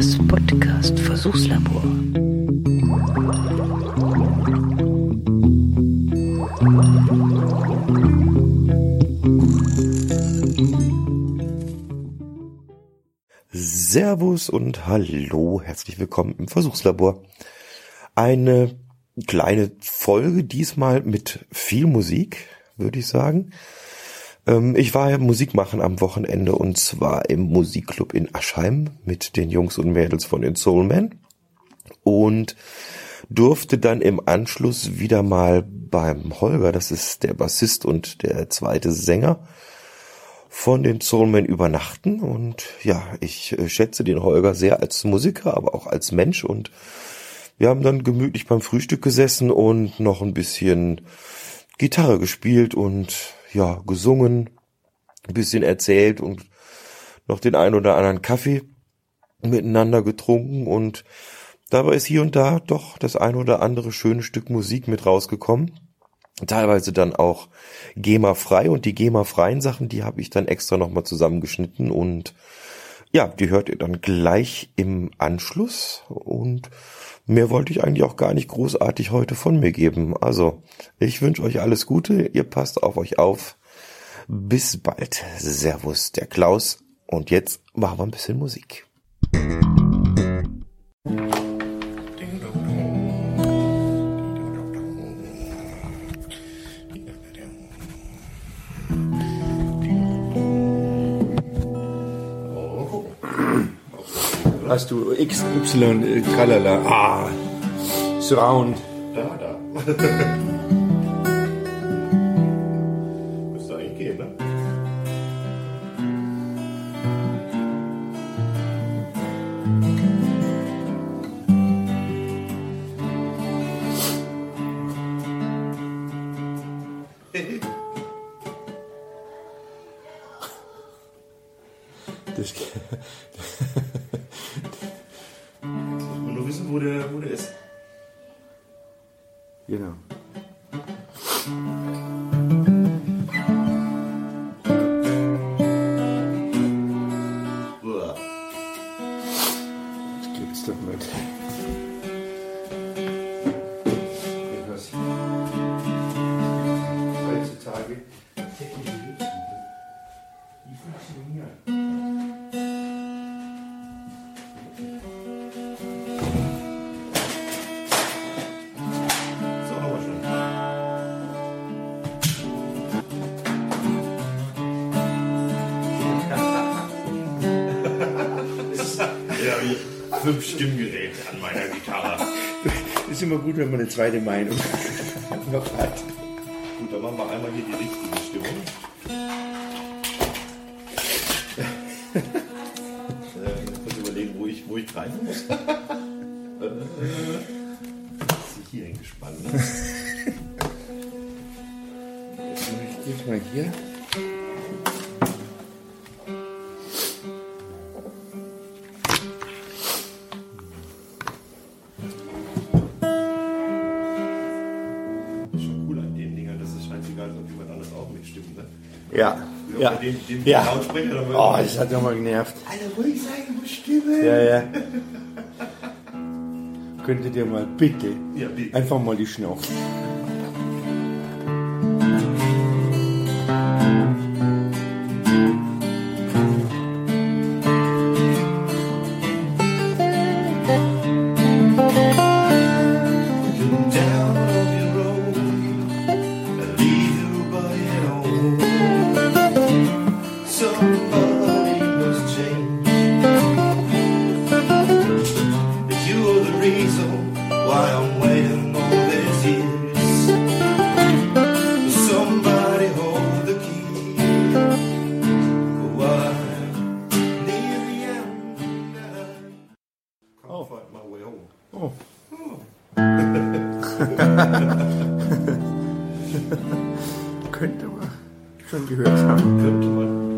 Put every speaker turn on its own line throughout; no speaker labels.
Das Podcast Versuchslabor.
Servus und hallo, herzlich willkommen im Versuchslabor. Eine kleine Folge diesmal mit viel Musik, würde ich sagen. Ähm, ich war ja Musik machen am Wochenende und zwar im Musikclub in Aschheim mit den Jungs und Mädels von den Soulmen und durfte dann im Anschluss wieder mal beim Holger, das ist der Bassist und der zweite Sänger, von den Soulmen übernachten und ja, ich äh, schätze den Holger sehr als Musiker, aber auch als Mensch und wir haben dann gemütlich beim Frühstück gesessen und noch ein bisschen Gitarre gespielt und ja, gesungen, ein bisschen erzählt und noch den ein oder anderen Kaffee miteinander getrunken und dabei ist hier und da doch das ein oder andere schöne Stück Musik mit rausgekommen. Teilweise dann auch GEMA-frei und die GEMA-freien Sachen, die habe ich dann extra nochmal zusammengeschnitten und ja, die hört ihr dann gleich im Anschluss und mehr wollte ich eigentlich auch gar nicht großartig heute von mir geben. Also, ich wünsche euch alles Gute, ihr passt auf euch auf. Bis bald. Servus, der Klaus. Und jetzt machen wir ein bisschen Musik.
Hast du XY, äh, tralala, ah, Surround.
Da, da. fünf Stimmgeräte an meiner Gitarre.
Ist immer gut, wenn man eine zweite Meinung noch hat.
Gut, dann machen wir einmal hier die richtige Stimmung. Ist, ob jemand anders auch mitstimmt. Ne?
Ja. Ja.
Dem, dem
Ja.
Lautsprecher,
Oh, das hat ja mal genervt.
Alter, ruhig sein, du musst stimmen.
Ja, ja. Könntet ihr mal bitte
Ja, bitte.
einfach mal die Schnauze. Könnte man schon gehört haben.
Könnte man,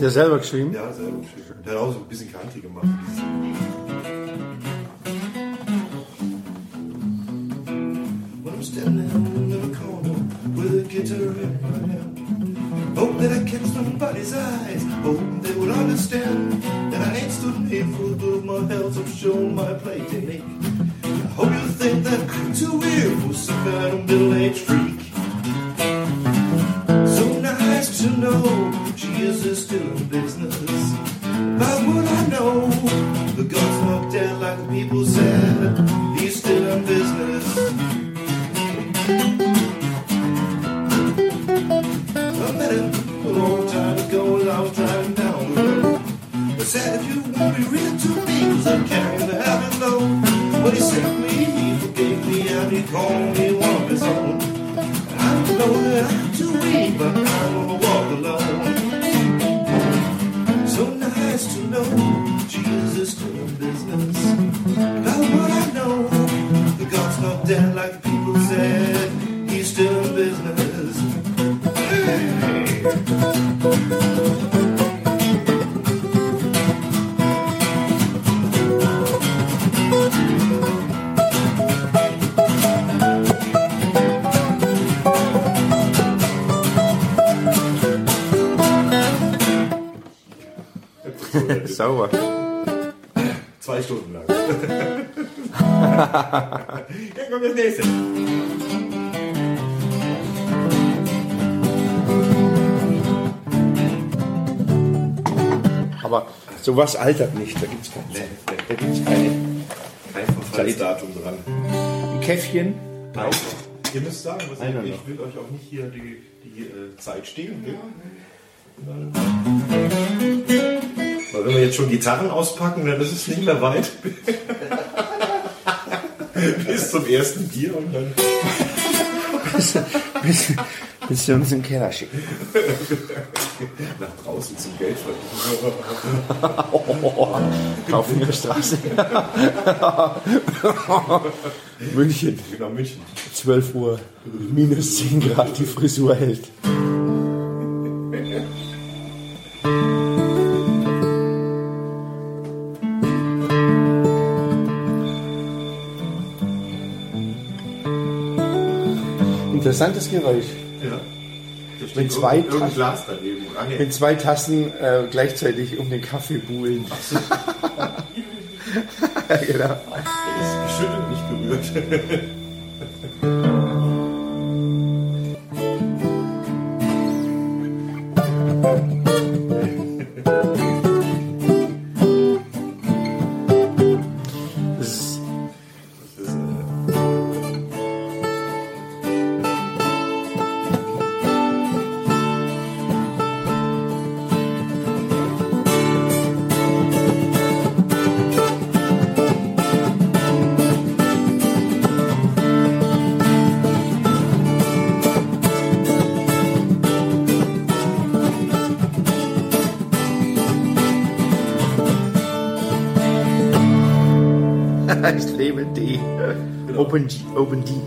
Hat er selber geschrieben?
Ja, selber geschrieben. Der hat auch so ein bisschen Country gemacht.
When I'm standing in the corner with a guitar in my hand. Hope that I catch somebody's eyes. Hope they will understand that I my health. I'm my play. I hope you think that I'm too weird for some kind of middle-aged freak.
just doing
this. Sowas altert nicht, da gibt es keine. Da gibt's keine.
Kein Verfallsdatum dran.
Ein Käffchen.
Nein. Ihr müsst sagen, was
Einer
ich,
noch.
will euch auch nicht hier die, die äh, Zeit stehlen. Ne? Weil wenn wir jetzt schon Gitarren auspacken, dann ist es nicht mehr weit. Bis zum ersten Bier und dann.
Bis, bis wir uns in den Keller schicken.
nach draußen zum Geld verdienen.
Auf der Straße. München,
Nach München.
12 Uhr, minus 10 Grad, die Frisur hält. Interessantes Geräusch.
Steht
Mit zwei
irgendein
Tassen.
Glas daneben. Nee.
Mit zwei Tassen äh, gleichzeitig um den Kaffee buhlen. ja, genau.
Der ist geschüttelt, nicht gerührt.
Open, G, Open D.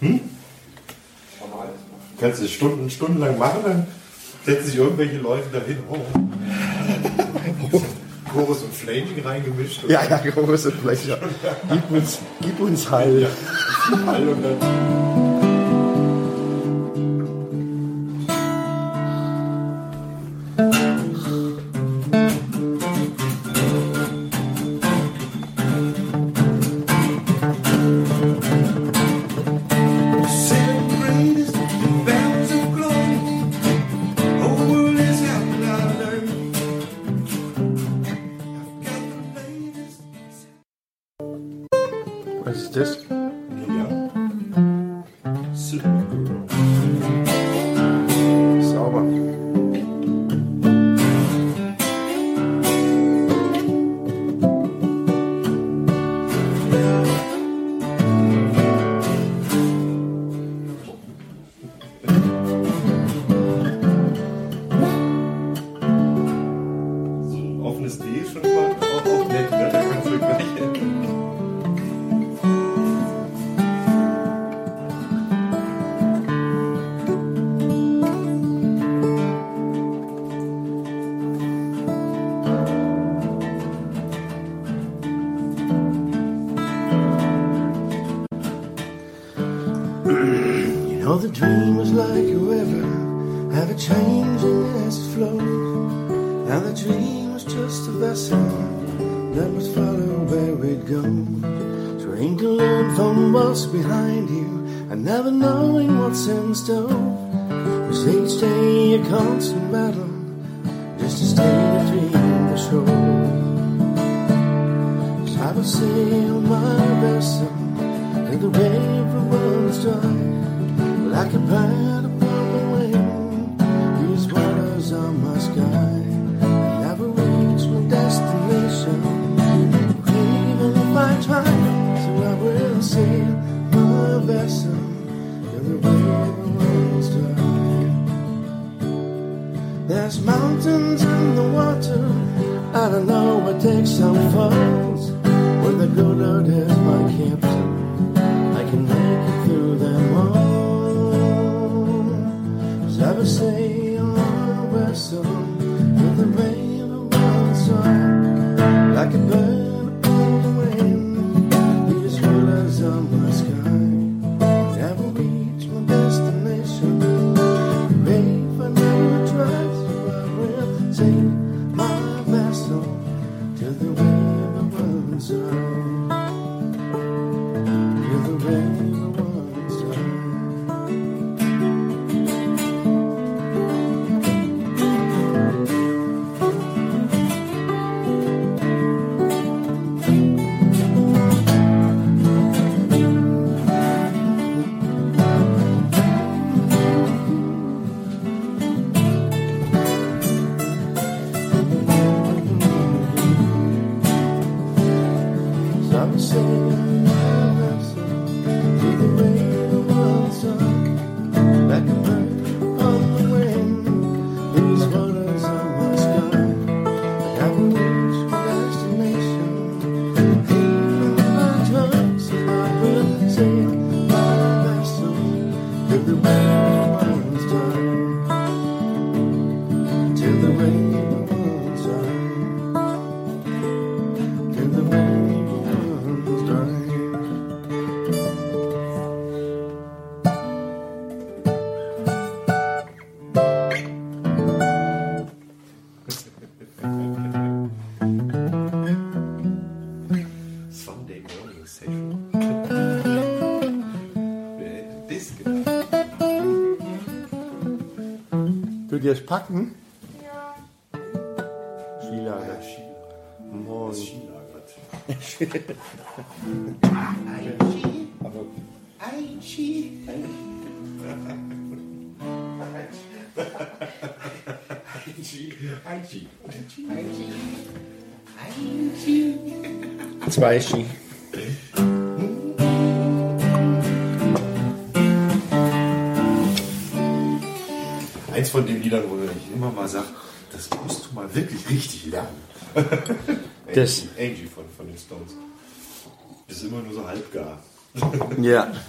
Hm? Kannst du Stunden, stundenlang machen, dann setzen sich irgendwelche Leute dahin. Oh. Chorus und Flaming reingemischt.
Ja, ja, Chorus und Flaming. Gib uns, gib uns Heil.
Ja,
Heil und dann like a river, ever changing as it flows. take some falls when
they're gonna das
packen? Ja. Skilager. Äh, Moin.
Skilagert. Aichi. Aichi. Aichi. Aichi. Aichi. Aichi. Zwei Ski.
Das- Angie, Angie von, von den Stones. Ist immer nur so halbgar.
Ja.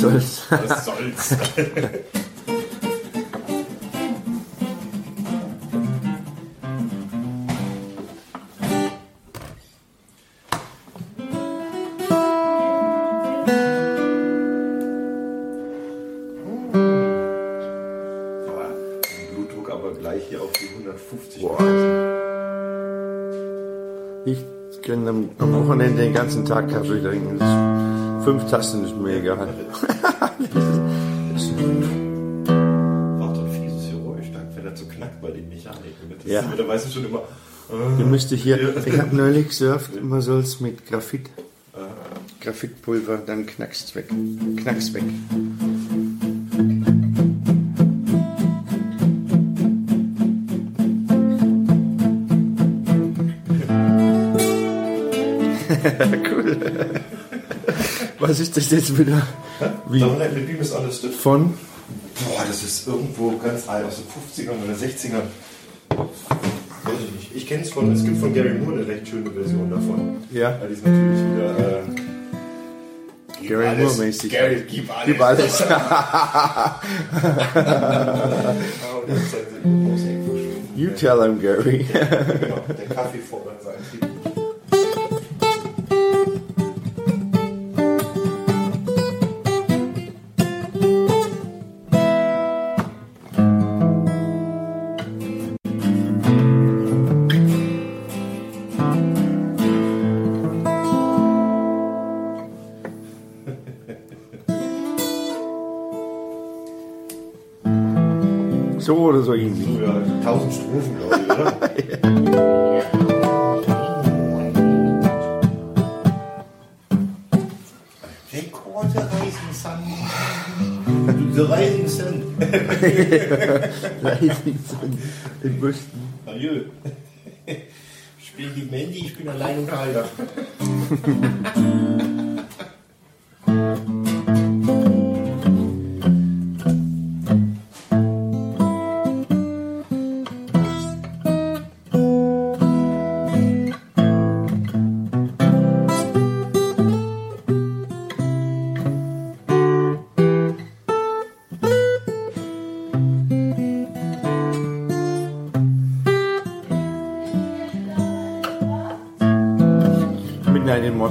soll's?
Was soll's? Aber mein Blutdruck aber gleich hier auf die 150.
Boah. Ich kann am, am Wochenende den ganzen Tag Kaffee trinken. Fünf Tassen ist mir egal.
Macht doch ein fieses Geräusch, dann, wenn er so knackt bei den Mechaniken. Das
Ja.
da weißt du schon immer,
Du müsste hier, ich habe neulich gesurft, man soll es mit Graphit, Graphitpulver, dann knackst weg. Knackst weg. cool. Was ist das jetzt wieder? Wie?
Don't let me be misunderstood.
Von?
Boah, das ist irgendwo ganz alt, aus den 50ern oder 60ern. Weiß ich nicht. Ich kenne es von, es gibt von Gary Moore eine recht schöne Version davon.
Ja.
Ja, die ist natürlich wieder. Äh,
Gary
alles,
Moore-mäßig.
Gary, gib alles.
Gib alles.
Ist.
You tell him, Gary.
Genau, der Kaffee fordert seinen 1000 Strophen, glaube ich, oder? Record the Rising Sun. The Rising Sun.
in Boston.
Adieu. Spiel die Mandy, ich bin allein Unterhalter.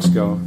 in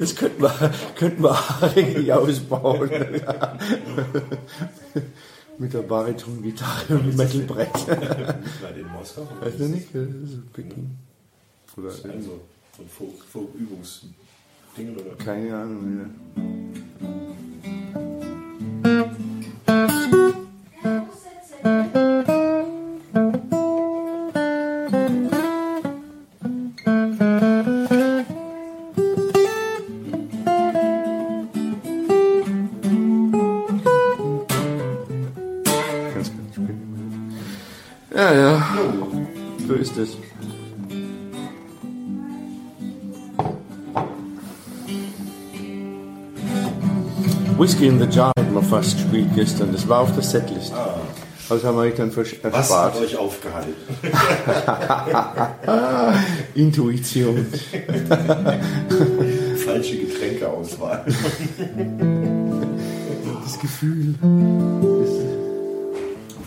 das könnten wir, könnten wir eigentlich ausbauen. Mit der Bariton-Gitarre und dem Metalbrett.
In Moskau.
Weißt du nicht? Das ist Peking. Oder
Also, so ein Folk- Folk-Übungsding oder?
keine Ahnung. Ja. Ganz, in the Jar hat man fast gespielt gestern. Das war auf der Setlist. Also haben wir euch dann versch-
Was
erspart.
hat euch aufgehalten?
Intuition.
Falsche Getränkeauswahl.
Das Gefühl.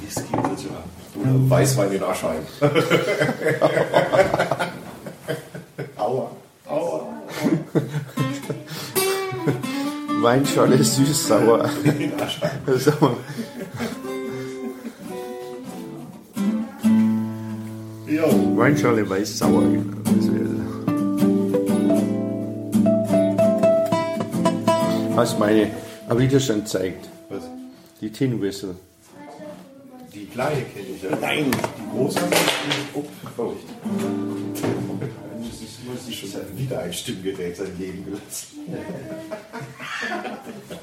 Whisky bitte. Oder Weißwein in Aschheim.
Süß-sauer. Sag mal,
Jo.
Weinschorle weiß-sauer. Was meine am Widerstand zeigt.
Was?
Die Tin Whistle.
Die kleine kenne ich ja. Nein. Die große oh, verrückt. Das ist schon wieder ein Stimmgerät sein Leben gelassen. Thank you.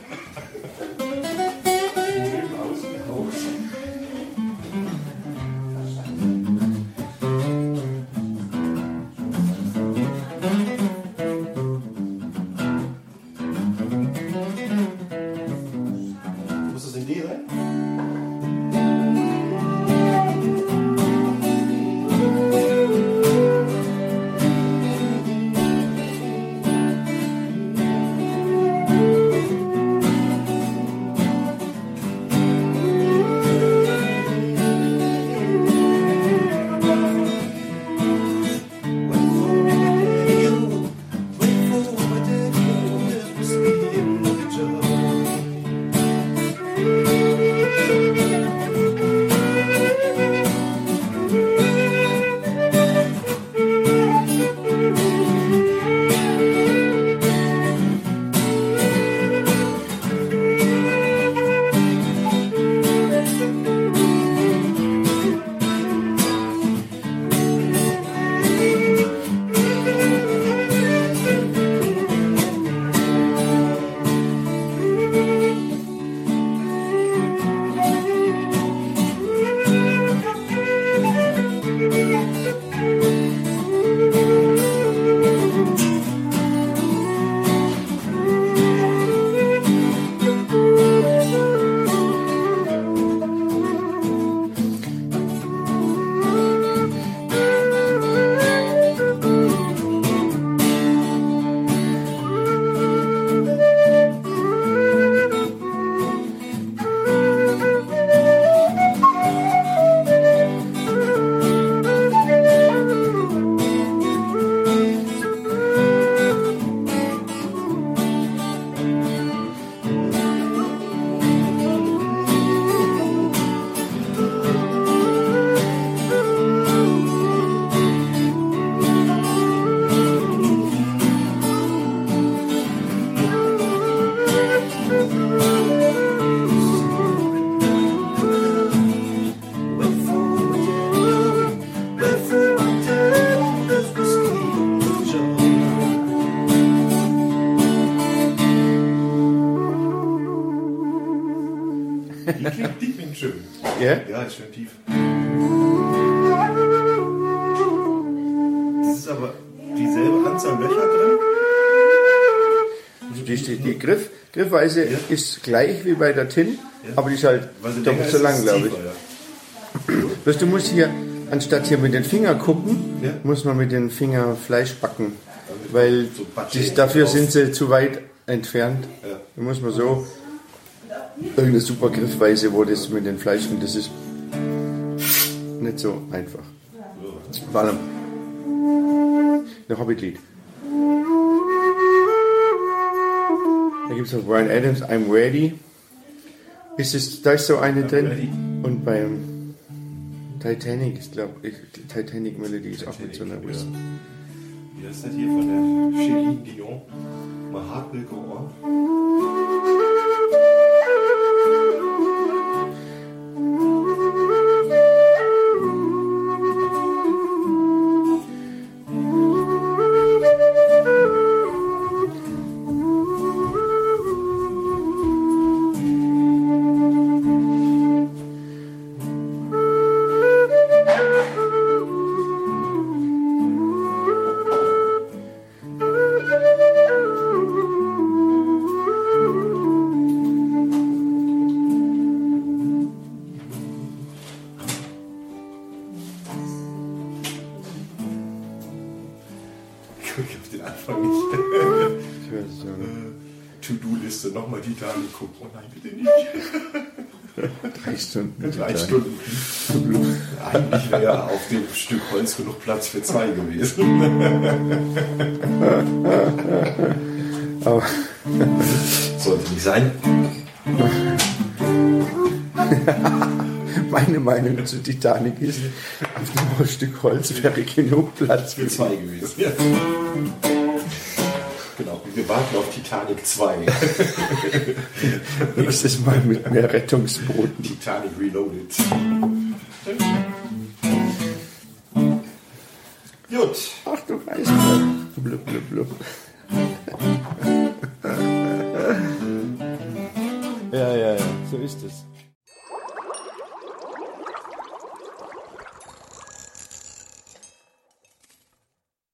Die klingt, die klingt schön.
Ja?
Ja, ist schön tief. Das ist aber dieselbe Anzahl Löcher drin.
Die, die, die Griff, Griffweise ist gleich wie bei der Tin, aber die ist halt doppelt so lang, glaube ich.
tiefer, ja.
Du musst hier, anstatt hier mit den Fingern gucken,
Ja.
muss man mit den Fingern Fleisch backen. Weil
So
die, dafür
drauf.
sind sie zu weit entfernt.
Ja.
Da muss man so irgendeine super Griffweise, wo das mit den Fleischen, das ist nicht so einfach. Vor allem ein Hobbit-Lied. Da gibt es noch Brian Adams, I'm Ready. Ist es, da ist so eine drin.
Ready.
Und beim Titanic, ich glaube, Titanic Melody ist auch mit so einer Whistle.
Wie heißt das hier von der Chéline Dion? My heart will go on. Du nochmal Titanic gucken. Oh nein, bitte nicht.
Drei Stunden.
Drei Stunden. Eigentlich wäre auf dem Stück Holz genug Platz für zwei gewesen.
Aber
Sollte nicht sein.
meine Meinung zu Titanic ist, auf dem Stück Holz wäre genug Platz
Für zwei gewesen. Ja. Warten auf Titanic 2.
Nächstes Mal mit mehr Rettungsbooten.
Titanic Reloaded. Gut.
Ach du Eisberg. Blub, blub, blub.